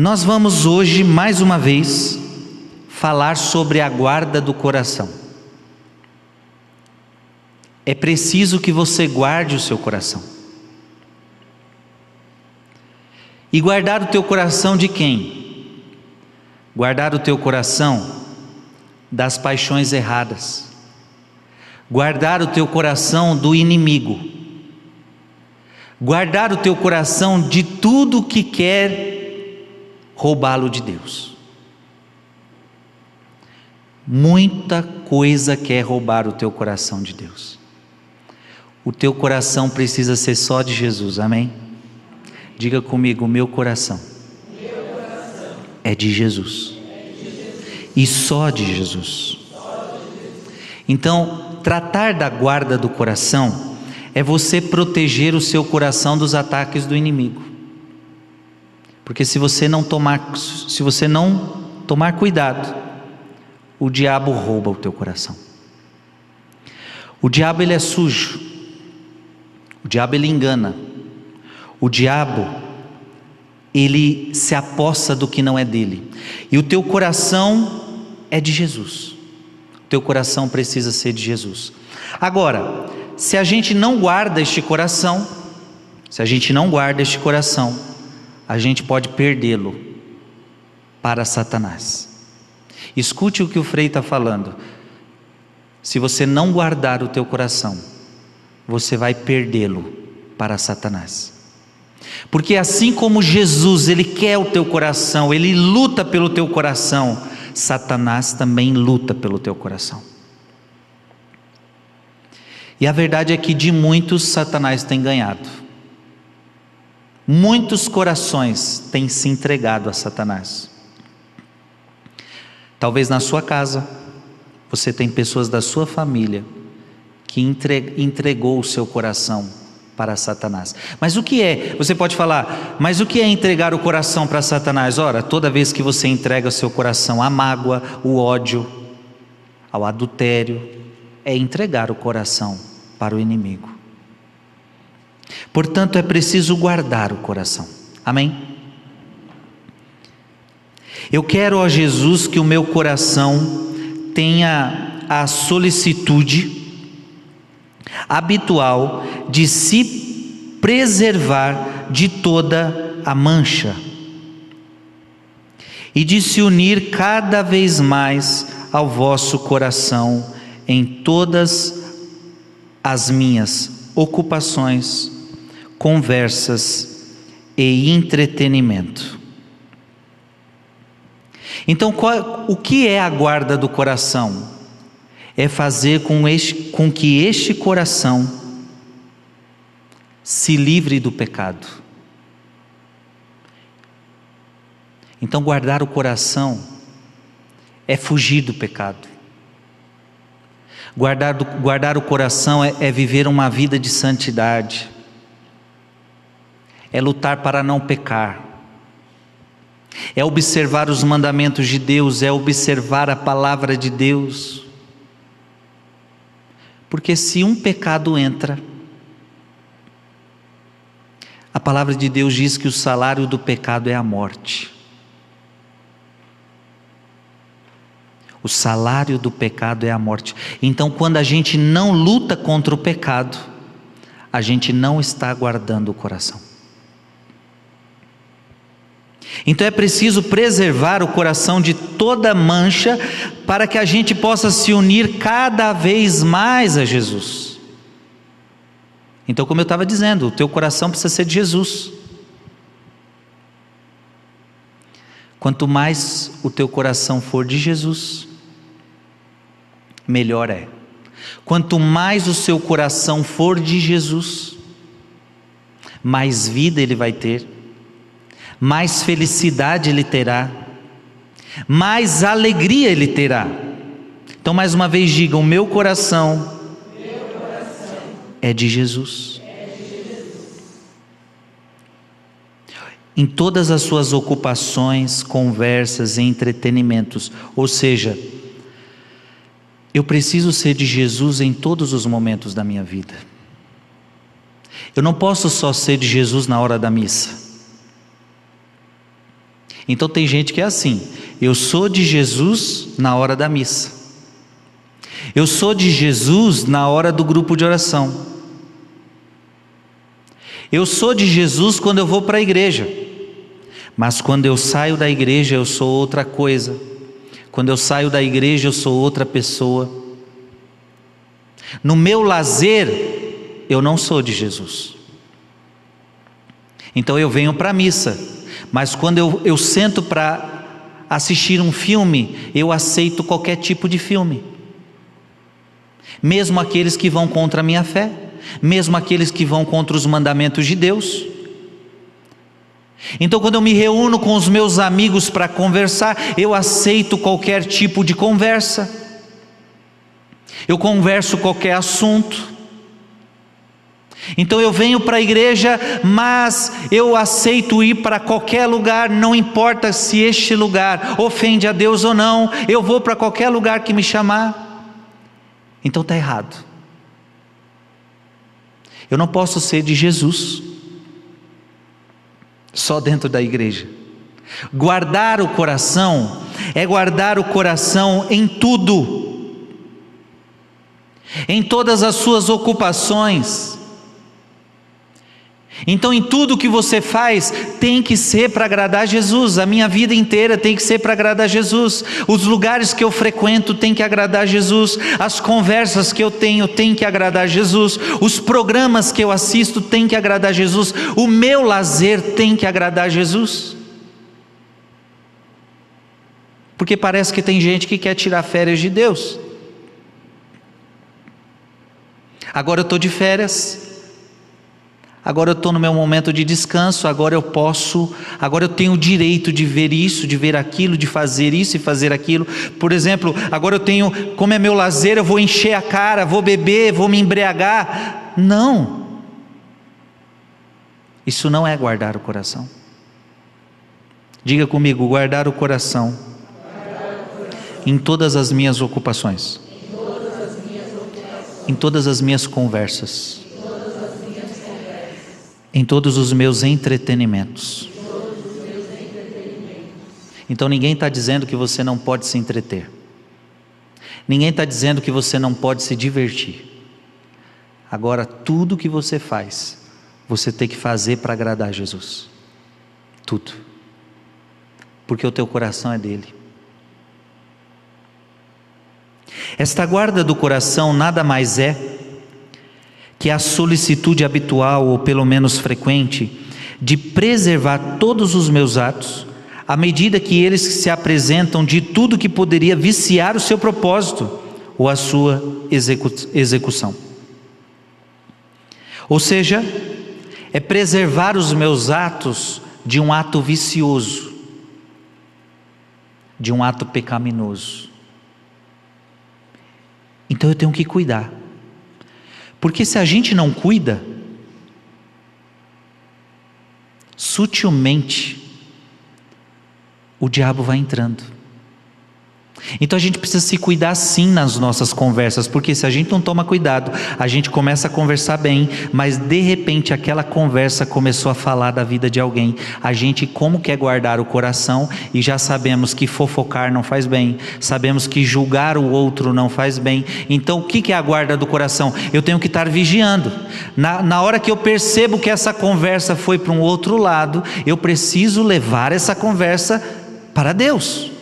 Nós vamos hoje, mais uma vez, falar sobre a guarda do coração. É preciso que você guarde o seu coração. E guardar o teu coração de quem? Guardar o teu coração das paixões erradas. Guardar o teu coração do inimigo. Guardar o teu coração de tudo que quer roubá-lo de Deus. Muita coisa quer roubar o teu coração de Deus. O teu coração precisa ser só de Jesus, amém? Diga comigo: meu coração, meu coração é de Jesus. É de Jesus. E só de Jesus. Então, tratar da guarda do coração é você proteger o seu coração dos ataques do inimigo. Porque se você não tomar, se você não tomar cuidado, o diabo rouba o teu coração. O diabo ele é sujo. O diabo ele engana. O diabo, ele se aposta do que não é dele. E o teu coração é de Jesus. O teu coração precisa ser de Jesus. Agora, se a gente não guarda este coração, se a gente não guarda este coração, a gente pode perdê-lo para Satanás. Escute o que o Frei está falando. Se você não guardar o teu coração, você vai perdê-lo para Satanás. Porque assim como Jesus, ele quer o teu coração, ele luta pelo teu coração, Satanás também luta pelo teu coração. E a verdade é que de muitos Satanás tem ganhado. Muitos corações têm se entregado a Satanás. Talvez na sua casa, você tem pessoas da sua família que entregou o seu coração para Satanás. Mas o que é? Você pode falar, mas o que é entregar o coração para Satanás? Ora, toda vez que você entrega o seu coração à mágoa, o ódio, ao adultério, é entregar o coração para o inimigo. Portanto, é preciso guardar o coração. Amém? Eu quero, ó Jesus, que o meu coração tenha a solicitude habitual de se preservar de toda a mancha e de se unir cada vez mais ao vosso coração em todas as minhas ocupações, conversas e entretenimento. Então, qual, o que é a guarda do coração? é fazer com, este, com que este coração se livre do pecado. Então, guardar o coração é fugir do pecado. Guardar, guardar o coração é, é viver uma vida de santidade, é lutar para não pecar, é observar os mandamentos de Deus, é observar a palavra de Deus. Porque se um pecado entra, a palavra de Deus diz que o salário do pecado é a morte. O salário do pecado é a morte. Então, quando a gente não luta contra o pecado, a gente não está guardando o coração. Então é preciso preservar o coração de toda mancha para que a gente possa se unir cada vez mais a Jesus. Então, como eu estava dizendo, o teu coração precisa ser de Jesus. Quanto mais o teu coração for de Jesus, melhor é. Quanto mais o seu coração for de Jesus, mais vida ele vai ter mais felicidade ele terá, mais alegria ele terá. Então, mais uma vez, diga: o meu coração, meu coração é, de Jesus. é de Jesus. Em todas as suas ocupações, conversas e entretenimentos, ou seja, eu preciso ser de Jesus em todos os momentos da minha vida. Eu não posso só ser de Jesus na hora da missa. Então tem gente que é assim: eu sou de Jesus na hora da missa, eu sou de Jesus na hora do grupo de oração, eu sou de Jesus quando eu vou para a igreja, mas quando eu saio da igreja eu sou outra coisa, quando eu saio da igreja eu sou outra pessoa. No meu lazer, eu não sou de Jesus. Então eu venho para a missa, mas quando eu, eu sento para assistir um filme, eu aceito qualquer tipo de filme, mesmo aqueles que vão contra a minha fé, mesmo aqueles que vão contra os mandamentos de Deus. Então, quando eu me reúno com os meus amigos para conversar, eu aceito qualquer tipo de conversa. Eu converso qualquer assunto. Então eu venho para a igreja, mas eu aceito ir para qualquer lugar, não importa se este lugar ofende a Deus ou não, eu vou para qualquer lugar que me chamar. Então está errado. Eu não posso ser de Jesus só dentro da igreja. Guardar o coração é guardar o coração em tudo em todas as suas ocupações. Então, em tudo que você faz, tem que ser para agradar Jesus. A minha vida inteira tem que ser para agradar Jesus. Os lugares que eu frequento tem que agradar Jesus. As conversas que eu tenho tem que agradar Jesus. Os programas que eu assisto tem que agradar Jesus. O meu lazer tem que agradar Jesus. Porque parece que tem gente que quer tirar férias de Deus. Agora eu estou de férias. Agora eu estou no meu momento de descanso, agora eu posso, agora eu tenho o direito de ver isso, de ver aquilo, de fazer isso e fazer aquilo. Por exemplo, agora eu tenho, como é meu lazer, eu vou encher a cara, vou beber, vou me embriagar. Não. Isso não é guardar o coração. Diga comigo, guardar o coração em todas as minhas ocupações em todas as minhas conversas, em todos os meus entretenimentos. Então ninguém está dizendo que você não pode se entreter, ninguém está dizendo que você não pode se divertir. Agora, tudo que você faz, você tem que fazer para agradar Jesus. Tudo. Porque o teu coração é dele. Esta guarda do coração nada mais é que a solicitude habitual, ou pelo menos frequente, de preservar todos os meus atos, à medida que eles se apresentam de tudo que poderia viciar o seu propósito ou a sua execu execução. Ou seja, é preservar os meus atos de um ato vicioso, de um ato pecaminoso. Então eu tenho que cuidar. Porque se a gente não cuida, sutilmente o diabo vai entrando. Então a gente precisa se cuidar sim nas nossas conversas, porque se a gente não toma cuidado, a gente começa a conversar bem, mas de repente aquela conversa começou a falar da vida de alguém. A gente como quer guardar o coração e já sabemos que fofocar não faz bem, sabemos que julgar o outro não faz bem. Então o que é a guarda do coração? Eu tenho que estar vigiando. Na, na hora que eu percebo que essa conversa foi para um outro lado, eu preciso levar essa conversa para Deus.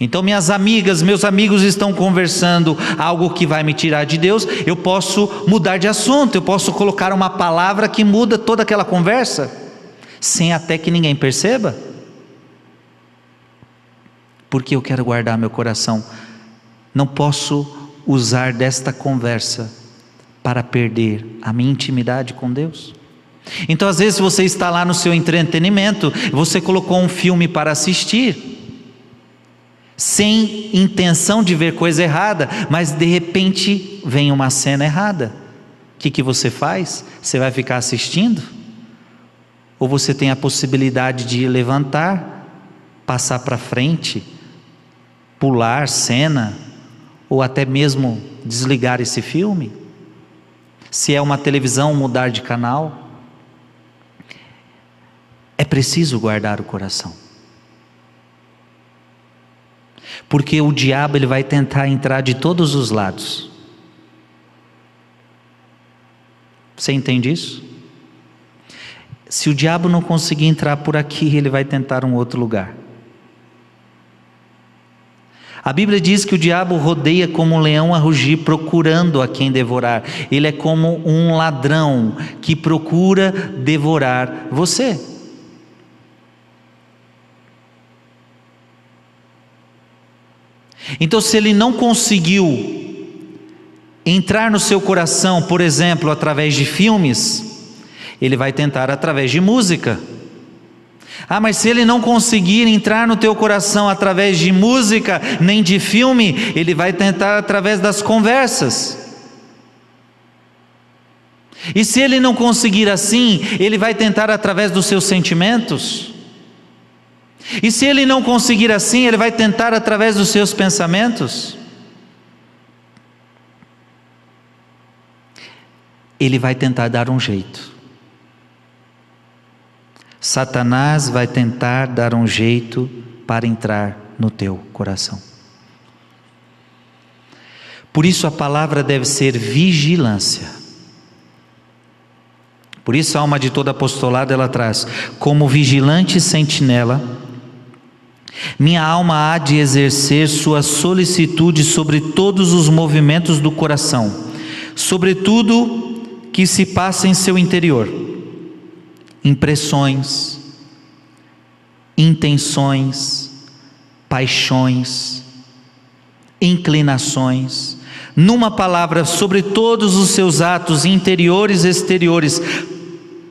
Então, minhas amigas, meus amigos estão conversando algo que vai me tirar de Deus, eu posso mudar de assunto, eu posso colocar uma palavra que muda toda aquela conversa, sem até que ninguém perceba. Porque eu quero guardar meu coração. Não posso usar desta conversa para perder a minha intimidade com Deus. Então, às vezes, você está lá no seu entretenimento, você colocou um filme para assistir sem intenção de ver coisa errada, mas de repente vem uma cena errada. O que, que você faz? Você vai ficar assistindo? Ou você tem a possibilidade de levantar, passar para frente, pular cena, ou até mesmo desligar esse filme? Se é uma televisão, mudar de canal? É preciso guardar o coração. Porque o diabo ele vai tentar entrar de todos os lados. Você entende isso? Se o diabo não conseguir entrar por aqui, ele vai tentar um outro lugar. A Bíblia diz que o diabo rodeia como um leão a rugir, procurando a quem devorar. Ele é como um ladrão que procura devorar você. Então, se ele não conseguiu entrar no seu coração, por exemplo, através de filmes, ele vai tentar através de música. Ah, mas se ele não conseguir entrar no teu coração através de música, nem de filme, ele vai tentar através das conversas. E se ele não conseguir assim, ele vai tentar através dos seus sentimentos. E se ele não conseguir assim, ele vai tentar através dos seus pensamentos. Ele vai tentar dar um jeito. Satanás vai tentar dar um jeito para entrar no teu coração. Por isso a palavra deve ser vigilância. Por isso a alma de todo apostolado ela traz como vigilante sentinela minha alma há de exercer sua solicitude sobre todos os movimentos do coração, sobre tudo que se passa em seu interior. Impressões, intenções, paixões, inclinações, numa palavra, sobre todos os seus atos interiores e exteriores,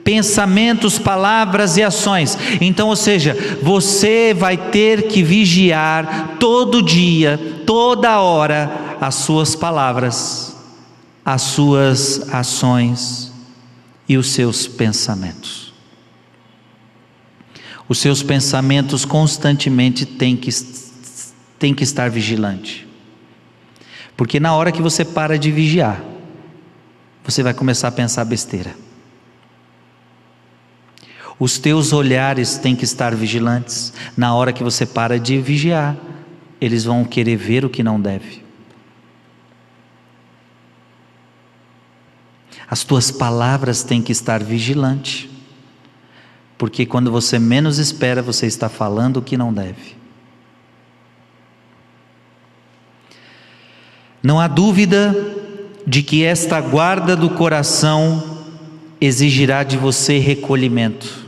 pensamentos, palavras e ações. Então, ou seja, você vai ter que vigiar todo dia, toda hora, as suas palavras, as suas ações e os seus pensamentos. Os seus pensamentos constantemente têm que, têm que estar vigilante. Porque na hora que você para de vigiar, você vai começar a pensar besteira. Os teus olhares têm que estar vigilantes. Na hora que você para de vigiar, eles vão querer ver o que não deve. As tuas palavras têm que estar vigilantes porque quando você menos espera, você está falando o que não deve. Não há dúvida de que esta guarda do coração exigirá de você recolhimento.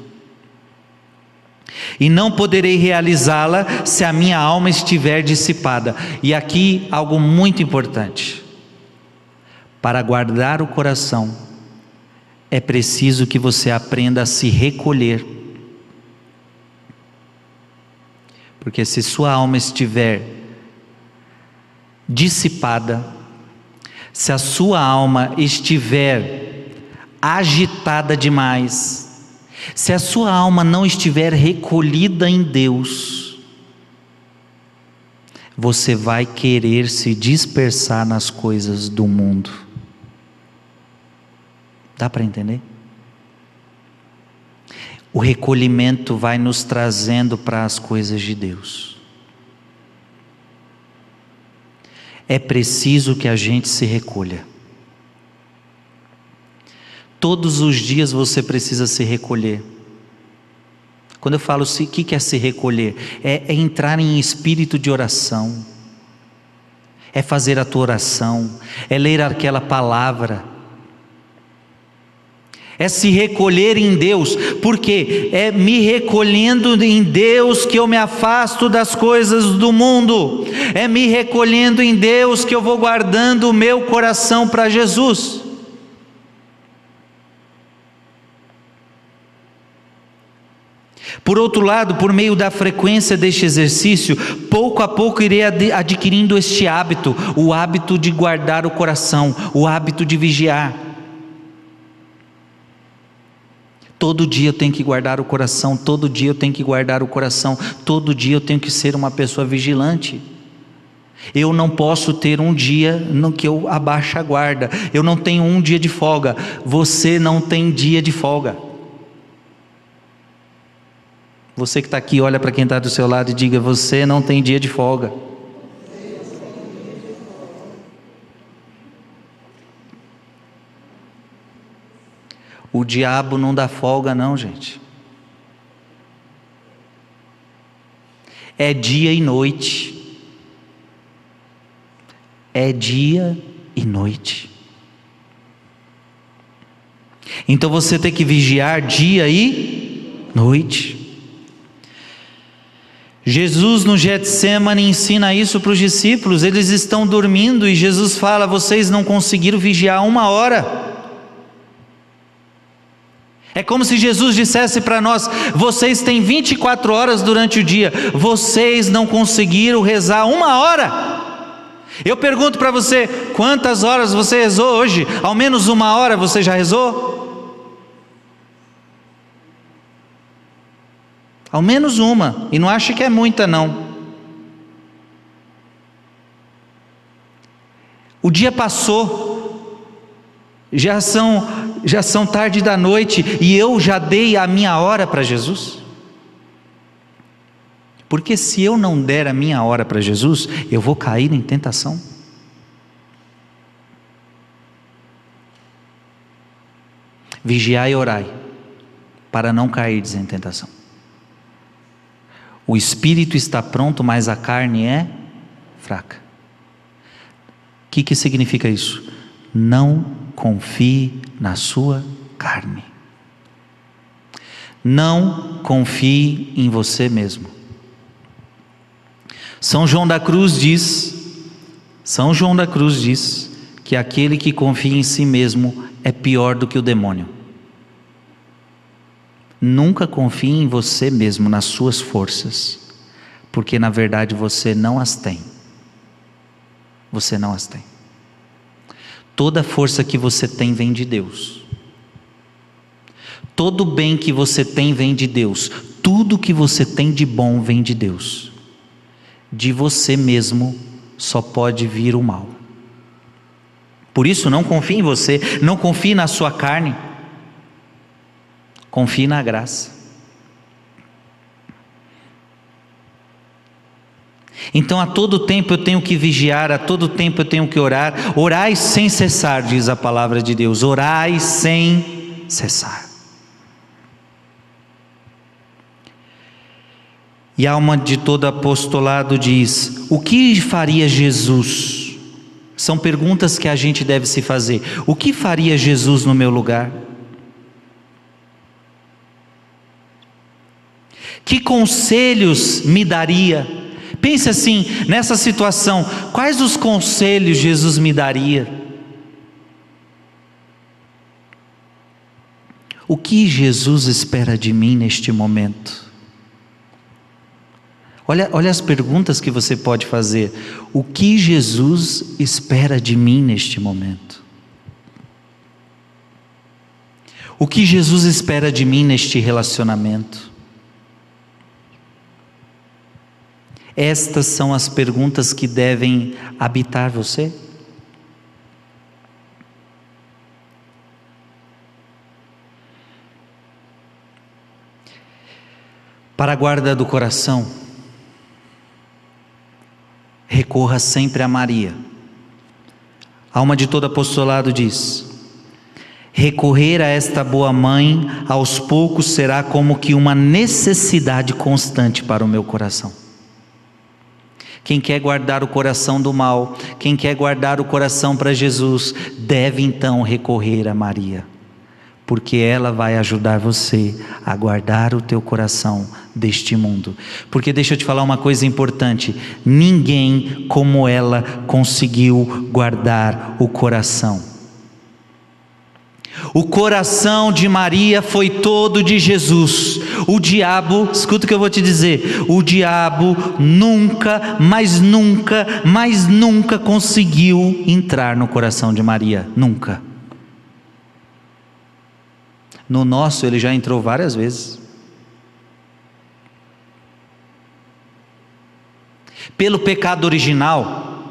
E não poderei realizá-la se a minha alma estiver dissipada. E aqui algo muito importante. Para guardar o coração, é preciso que você aprenda a se recolher. Porque se sua alma estiver dissipada, se a sua alma estiver agitada demais, se a sua alma não estiver recolhida em Deus, você vai querer se dispersar nas coisas do mundo. Dá para entender? O recolhimento vai nos trazendo para as coisas de Deus. É preciso que a gente se recolha. Todos os dias você precisa se recolher. Quando eu falo o que é se recolher, é, é entrar em espírito de oração, é fazer a tua oração, é ler aquela palavra. É se recolher em Deus, porque é me recolhendo em Deus que eu me afasto das coisas do mundo, é me recolhendo em Deus que eu vou guardando o meu coração para Jesus. Por outro lado, por meio da frequência deste exercício, pouco a pouco irei adquirindo este hábito, o hábito de guardar o coração, o hábito de vigiar. Todo dia eu tenho que guardar o coração, todo dia eu tenho que guardar o coração, todo dia eu tenho que ser uma pessoa vigilante. Eu não posso ter um dia no que eu abaixo a guarda, eu não tenho um dia de folga, você não tem dia de folga. Você que está aqui, olha para quem está do seu lado e diga: Você não tem dia de folga. O diabo não dá folga, não, gente. É dia e noite. É dia e noite. Então você tem que vigiar dia e noite. Jesus no Getsemane ensina isso para os discípulos, eles estão dormindo e Jesus fala: vocês não conseguiram vigiar uma hora. É como se Jesus dissesse para nós: vocês têm 24 horas durante o dia, vocês não conseguiram rezar uma hora. Eu pergunto para você: quantas horas você rezou hoje? Ao menos uma hora você já rezou? Ao menos uma, e não ache que é muita, não. O dia passou, já são, já são tarde da noite, e eu já dei a minha hora para Jesus. Porque se eu não der a minha hora para Jesus, eu vou cair em tentação. Vigiai e orai, para não cair em tentação. O espírito está pronto, mas a carne é fraca. O que, que significa isso? Não confie na sua carne. Não confie em você mesmo. São João da Cruz diz, São João da Cruz diz que aquele que confia em si mesmo é pior do que o demônio. Nunca confie em você mesmo, nas suas forças, porque na verdade você não as tem. Você não as tem. Toda força que você tem vem de Deus. Todo bem que você tem vem de Deus. Tudo que você tem de bom vem de Deus. De você mesmo só pode vir o mal. Por isso, não confie em você, não confie na sua carne. Confie na graça. Então a todo tempo eu tenho que vigiar, a todo tempo eu tenho que orar. Orai sem cessar, diz a palavra de Deus. Orai sem cessar. E a alma de todo apostolado diz: O que faria Jesus? São perguntas que a gente deve se fazer. O que faria Jesus no meu lugar? Que conselhos me daria? Pense assim, nessa situação, quais os conselhos Jesus me daria? O que Jesus espera de mim neste momento? Olha, olha as perguntas que você pode fazer. O que Jesus espera de mim neste momento? O que Jesus espera de mim neste relacionamento? Estas são as perguntas que devem habitar você? Para a guarda do coração, recorra sempre a Maria. A alma de todo apostolado diz: recorrer a esta boa mãe aos poucos será como que uma necessidade constante para o meu coração. Quem quer guardar o coração do mal, quem quer guardar o coração para Jesus, deve então recorrer a Maria, porque ela vai ajudar você a guardar o teu coração deste mundo. Porque deixa eu te falar uma coisa importante: ninguém como ela conseguiu guardar o coração. O coração de Maria foi todo de Jesus. O diabo, escuta o que eu vou te dizer: o diabo nunca, mas nunca, mas nunca conseguiu entrar no coração de Maria. Nunca. No nosso, ele já entrou várias vezes. Pelo pecado original,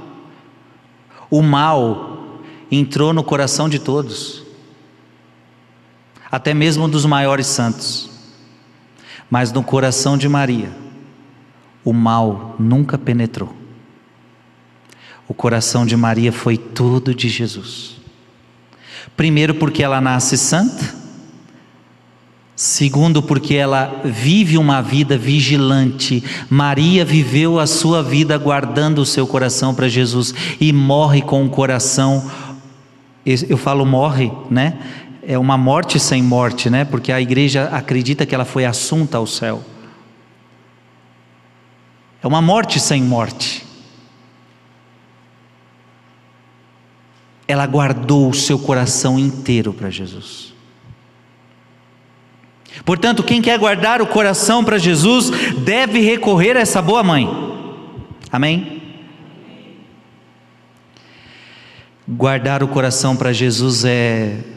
o mal entrou no coração de todos até mesmo dos maiores santos. Mas no coração de Maria, o mal nunca penetrou. O coração de Maria foi tudo de Jesus. Primeiro, porque ela nasce santa, Segundo, porque ela vive uma vida vigilante. Maria viveu a sua vida guardando o seu coração para Jesus e morre com o coração. Eu falo morre, né? É uma morte sem morte, né? Porque a igreja acredita que ela foi assunta ao céu. É uma morte sem morte. Ela guardou o seu coração inteiro para Jesus. Portanto, quem quer guardar o coração para Jesus deve recorrer a essa boa mãe. Amém? Guardar o coração para Jesus é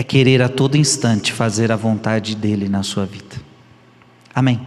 é querer a todo instante fazer a vontade dele na sua vida. Amém.